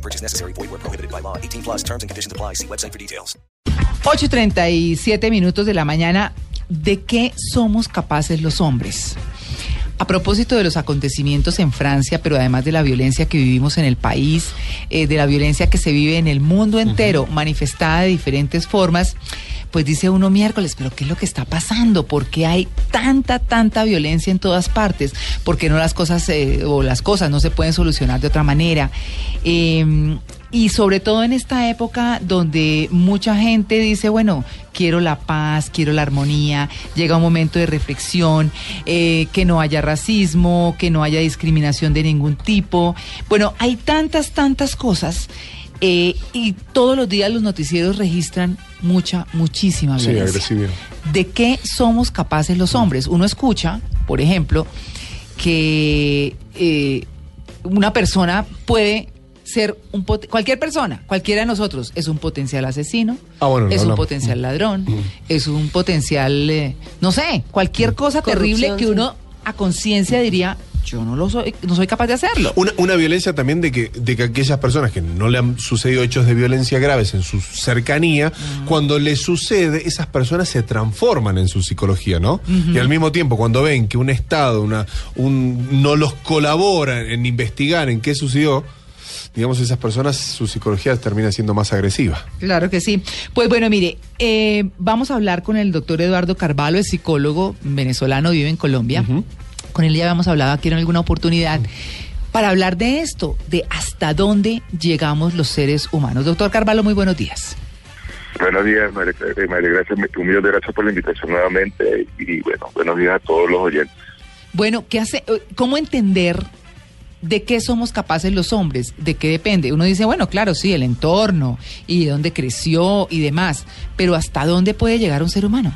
No purchase necessary. Void where prohibited by law. 18 plus terms and conditions apply. See website for details. 8.37 minutos de la mañana. ¿De qué somos capaces los hombres? A propósito de los acontecimientos en Francia, pero además de la violencia que vivimos en el país, eh, de la violencia que se vive en el mundo entero, manifestada de diferentes formas, pues dice uno miércoles, pero ¿qué es lo que está pasando? ¿Por qué hay tanta, tanta violencia en todas partes? ¿Por qué no las cosas eh, o las cosas no se pueden solucionar de otra manera? Eh, y sobre todo en esta época donde mucha gente dice, bueno, quiero la paz, quiero la armonía, llega un momento de reflexión, eh, que no haya racismo, que no haya discriminación de ningún tipo. Bueno, hay tantas, tantas cosas. Eh, y todos los días los noticieros registran mucha, muchísima Sí, violencia. agresividad. ¿De qué somos capaces los hombres? Uno escucha, por ejemplo, que eh, una persona puede ser un pot- cualquier persona, cualquiera de nosotros es un potencial asesino, Ah, bueno, lo es un potencial ladrón, es un potencial, eh, no sé, cualquier cosa terrible que sí. uno a conciencia diría, yo no lo soy, no soy capaz de hacerlo. Una, una violencia también de que, de que aquellas personas que no le han sucedido hechos de violencia graves en su cercanía, cuando les sucede, esas personas se transforman en su psicología, ¿no? Y al mismo tiempo, cuando ven que un Estado una, un, no los colabora en investigar en qué sucedió, digamos, esas personas, su psicología termina siendo más agresiva. Claro que sí. Pues bueno, mire, eh, vamos a hablar con el doctor Eduardo Carvalho, es psicólogo venezolano, vive en Colombia. Con él ya habíamos hablado aquí en alguna oportunidad. Para hablar de esto, de hasta dónde llegamos los seres humanos. Doctor Carvalho, muy buenos días. Buenos días, María, eh, María Gracia. Un millón de gracias por la invitación nuevamente. Y bueno, buenos días a todos los oyentes. Bueno, ¿qué hace, eh, ¿cómo entender de qué somos capaces los hombres? ¿De qué depende? Uno dice, bueno, claro, sí, el entorno y de dónde creció y demás, pero ¿hasta dónde puede llegar un ser humano?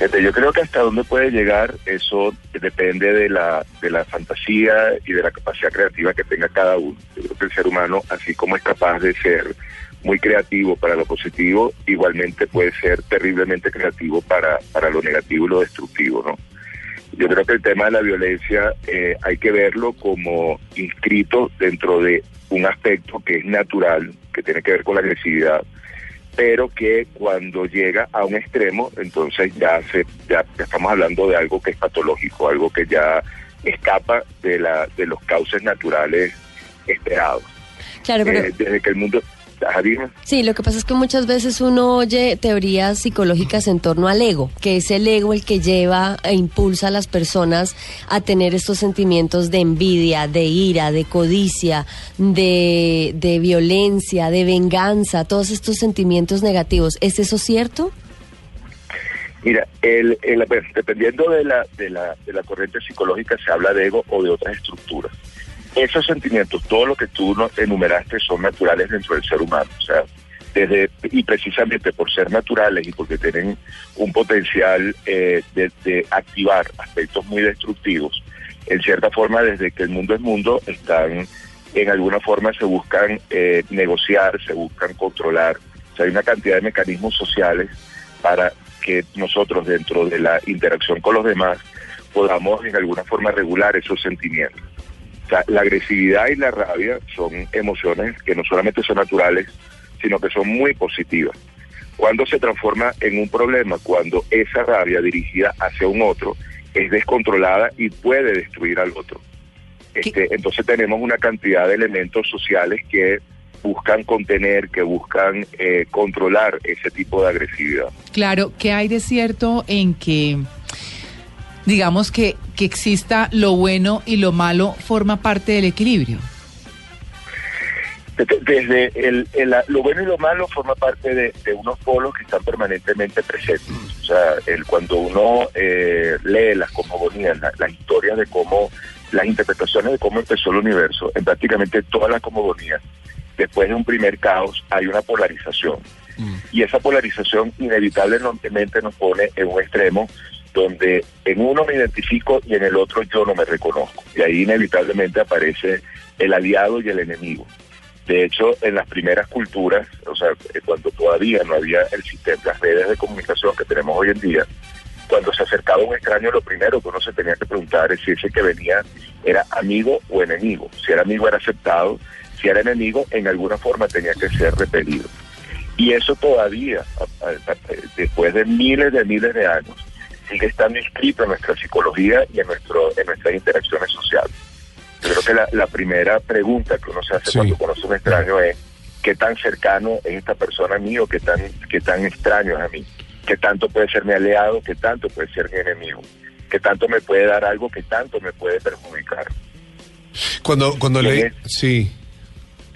Yo creo que hasta dónde puede llegar, eso depende de la, de la fantasía y de la capacidad creativa que tenga cada uno. Yo creo que el ser humano, así como es capaz de ser muy creativo para lo positivo, igualmente puede ser terriblemente creativo para, para lo negativo y lo destructivo, ¿no? Yo creo que el tema de la violencia eh, hay que verlo como inscrito dentro de un aspecto que es natural, que tiene que ver con la agresividad, pero que cuando llega a un extremo, entonces ya se ya, estamos hablando de algo que es patológico, algo que ya escapa de la de los cauces naturales esperados. Claro, pero Eh, desde que el mundo Ajá, sí, lo que pasa es que muchas veces uno oye teorías psicológicas en torno al ego, que es el ego el que lleva e impulsa a las personas a tener estos sentimientos de envidia, de ira, de codicia, de, de violencia, de venganza, todos estos sentimientos negativos. ¿Es eso cierto? Mira, el, el- pues, dependiendo de la, de, la, de la corriente psicológica se habla de ego o de otras estructuras. Esos sentimientos, todo lo que tú enumeraste, son naturales dentro del ser humano. O sea, desde, y precisamente por ser naturales y porque tienen un potencial eh, de, de activar aspectos muy destructivos, en cierta forma, desde que el mundo es mundo, están, en alguna forma se buscan eh, negociar, se buscan controlar. O sea, hay una cantidad de mecanismos sociales para que nosotros dentro de la interacción con los demás podamos en alguna forma regular esos sentimientos. Sea, la agresividad y la rabia son emociones que no solamente son naturales, sino que son muy positivas. Cuando se transforma en un problema, cuando esa rabia dirigida hacia un otro es descontrolada y puede destruir al otro. Este, entonces tenemos una cantidad de elementos sociales que buscan contener, que buscan eh, controlar ese tipo de agresividad. Claro, ¿qué hay de cierto en que, digamos que, que exista lo bueno y lo malo forma parte del equilibrio? Desde- el, el- lo bueno y lo malo forma parte de, de unos polos que están permanentemente presentes. O sea, el, cuando uno eh, lee las cosmogonías, la- las historias de cómo, las interpretaciones de cómo empezó el universo, en prácticamente todas las cosmogonías después de un primer caos hay una polarización. Y esa polarización inevitablemente nos pone en un extremo donde en uno me identifico y en el otro yo no me reconozco. Y ahí inevitablemente aparece el aliado y el enemigo. De hecho, en las primeras culturas, o sea, eh, cuando todavía no había el sistema, las redes de comunicación que tenemos hoy en día, cuando se acercaba un extraño, lo primero que uno se tenía que preguntar es si ese que venía era amigo o enemigo. Si era amigo era aceptado, si era enemigo, en alguna forma tenía que ser repelido. Y eso todavía, después de miles de miles de años, sigue estando inscrito en nuestra psicología y en, nuestro, en nuestras interacciones sociales. Yo creo que la, la primera pregunta que uno se hace Sí. cuando conoce a un extraño es qué tan cercano es esta persona a mí o qué tan, qué tan extraño es a mí. Qué tanto puede ser mi aliado, qué tanto puede ser mi enemigo. Qué tanto me puede dar algo, qué tanto me puede perjudicar. Cuando, cuando. Sí.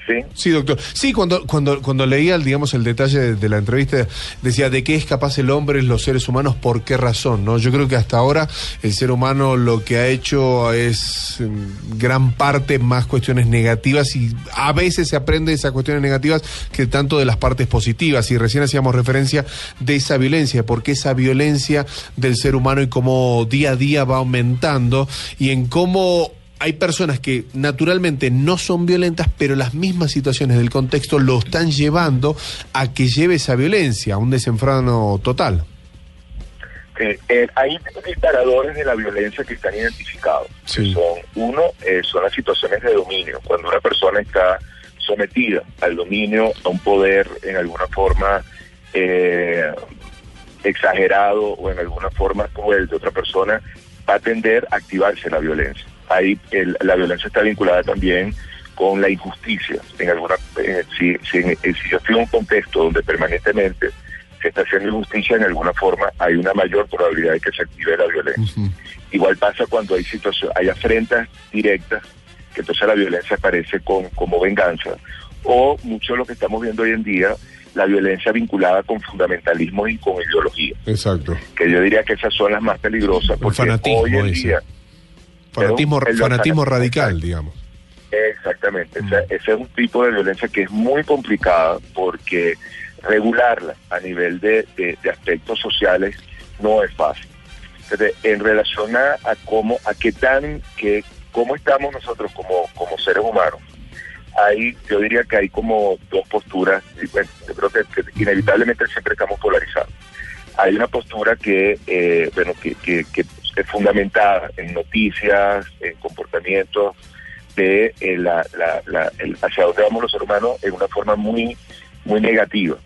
¿Sí? Sí, doctor. Sí, cuando, cuando, cuando leía, digamos, el detalle de, la entrevista, decía de qué es capaz el hombre, los seres humanos, por qué razón, ¿no? Yo creo que hasta ahora el ser humano lo que ha hecho es mm, gran parte más cuestiones negativas y a veces se aprende de esas cuestiones negativas que tanto de las partes positivas. Y recién hacíamos referencia de esa violencia, porque esa violencia del ser humano y cómo día a día va aumentando y en cómo hay personas que naturalmente no son violentas, pero las mismas situaciones del contexto lo están llevando a que lleve esa violencia, a un desenfreno total. Eh, eh, hay disparadores de la violencia que están identificados. Sí. que son Uno, eh, son las situaciones de dominio. Cuando una persona está sometida al dominio, a un poder en alguna forma eh, exagerado o en alguna forma cruel de otra persona, va a tender a activarse la violencia. Ahí el- la violencia está vinculada también con la injusticia. En alguna, eh, si, si, en- si yo estoy en un contexto donde permanentemente se está haciendo injusticia, en alguna forma hay una mayor probabilidad de que se active la violencia. Igual pasa cuando hay situaciones, hay afrentas directas, que entonces la violencia aparece con, como venganza. O mucho de lo que estamos viendo hoy en día, la violencia vinculada con fundamentalismo y con ideología. Exacto. Que yo diría que esas son las más peligrosas porque hoy en ese. día... Fanatismo, radical, digamos. Exactamente, o sea, ese es un tipo de violencia que es muy complicada porque regularla a nivel de, de- de aspectos sociales no es fácil. Entonces, en relación a, a cómo, a qué tan, que, cómo estamos nosotros como, como seres humanos, hay, yo diría que hay como dos posturas, y bueno, yo creo que, que inevitablemente siempre estamos polarizados. Hay una postura que, eh, bueno, que, que, que es fundamentada en noticias, en comportamientos, de eh, la, la, la- el- hacia dónde vamos los seres humanos en una forma muy muy negativa.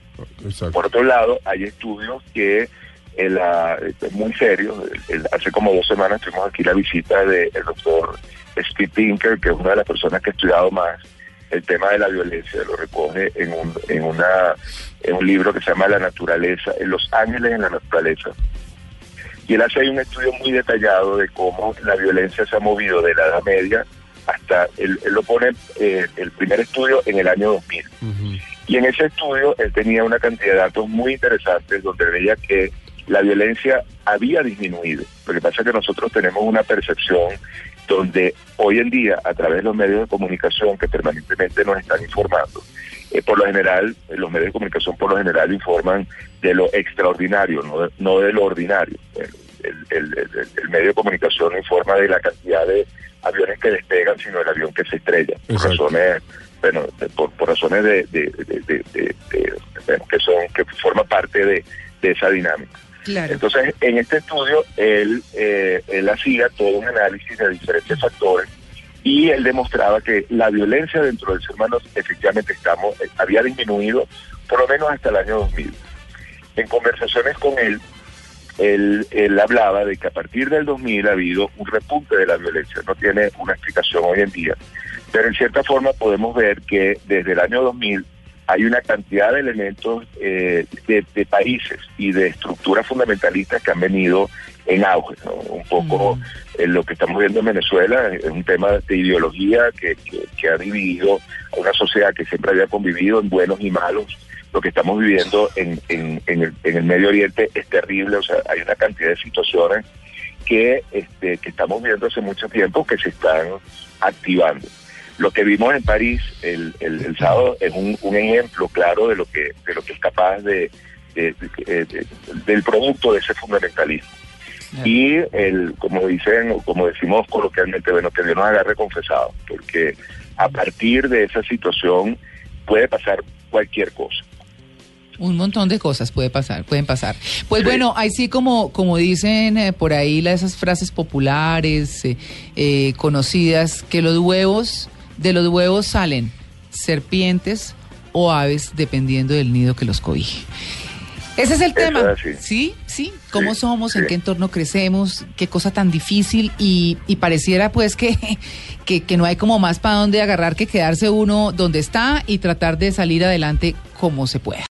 Exacto. Por otro lado, hay estudios que eh, la- muy serios. El- el- hace como dos semanas tuvimos aquí la visita del doctor Steve Pinker, que es una de las personas que ha estudiado más el tema de la violencia. Lo recoge en un, en una, en un libro que se llama La naturaleza, en Los ángeles en la naturaleza. Y él hace ahí un estudio muy detallado de cómo la violencia se ha movido de la Edad Media hasta, él, él lo pone, eh, el primer estudio en el año 2000. Ujú. Y en ese estudio él tenía una cantidad de datos muy interesantes donde veía que la violencia había disminuido. Lo que pasa es que nosotros tenemos una percepción donde hoy en día, a través de los medios de comunicación que permanentemente nos están informando, eh, por lo general, eh, los medios de comunicación por lo general informan de lo extraordinario, no de, no de lo ordinario. El, el- el- el- el medio de comunicación no informa de la cantidad de aviones que despegan, sino del avión que se estrella. Por razones, bueno, de- por, por razones de, de- de- de- de- de- bueno, que son que forma parte de, de esa dinámica. Claro. Entonces, en este estudio, él, eh, él hacía todo un análisis de diferentes factores y él demostraba que la violencia dentro del ser humano efectivamente estamos, eh, había disminuido por lo menos hasta el año 2000. En conversaciones con él, él, él hablaba de que a partir del 2000 ha habido un repunte de la violencia. No tiene una explicación hoy en día. Pero en cierta forma podemos ver que desde el año 2000 hay una cantidad de elementos eh, de, de países y de estructuras fundamentalistas que han venido en auge. ¿no? Un poco eh, lo que estamos viendo en Venezuela es un tema de ideología que, que- que ha dividido a una sociedad que siempre había convivido en buenos y malos. Lo que estamos viviendo en, en- en el, en el Medio Oriente es terrible, o sea, hay una cantidad de situaciones que, este, que estamos viendo hace mucho tiempo que se están activando. Lo que vimos en París el, el, el sábado es un, un ejemplo claro de lo que de lo que es capaz de, de- de- de- del producto de ese fundamentalismo. Y el, como dicen, o como decimos coloquialmente, bueno, que Dios nos agarre confesado, porque a partir de esa situación puede pasar cualquier cosa. Un montón de cosas puede pasar, pueden pasar. Pues Sí. bueno, ahí sí como, como dicen eh, por ahí la- esas frases populares, eh, eh, conocidas, que los huevos, de los huevos salen serpientes o aves, dependiendo del nido que los cobije. Ese es el Eso tema. es. Sí, sí. ¿Cómo Sí, somos? ¿En qué entorno crecemos? ¿Qué cosa tan difícil? Y, y pareciera pues que, que, que no hay como más para dónde agarrar que quedarse uno donde está y tratar de salir adelante como se pueda.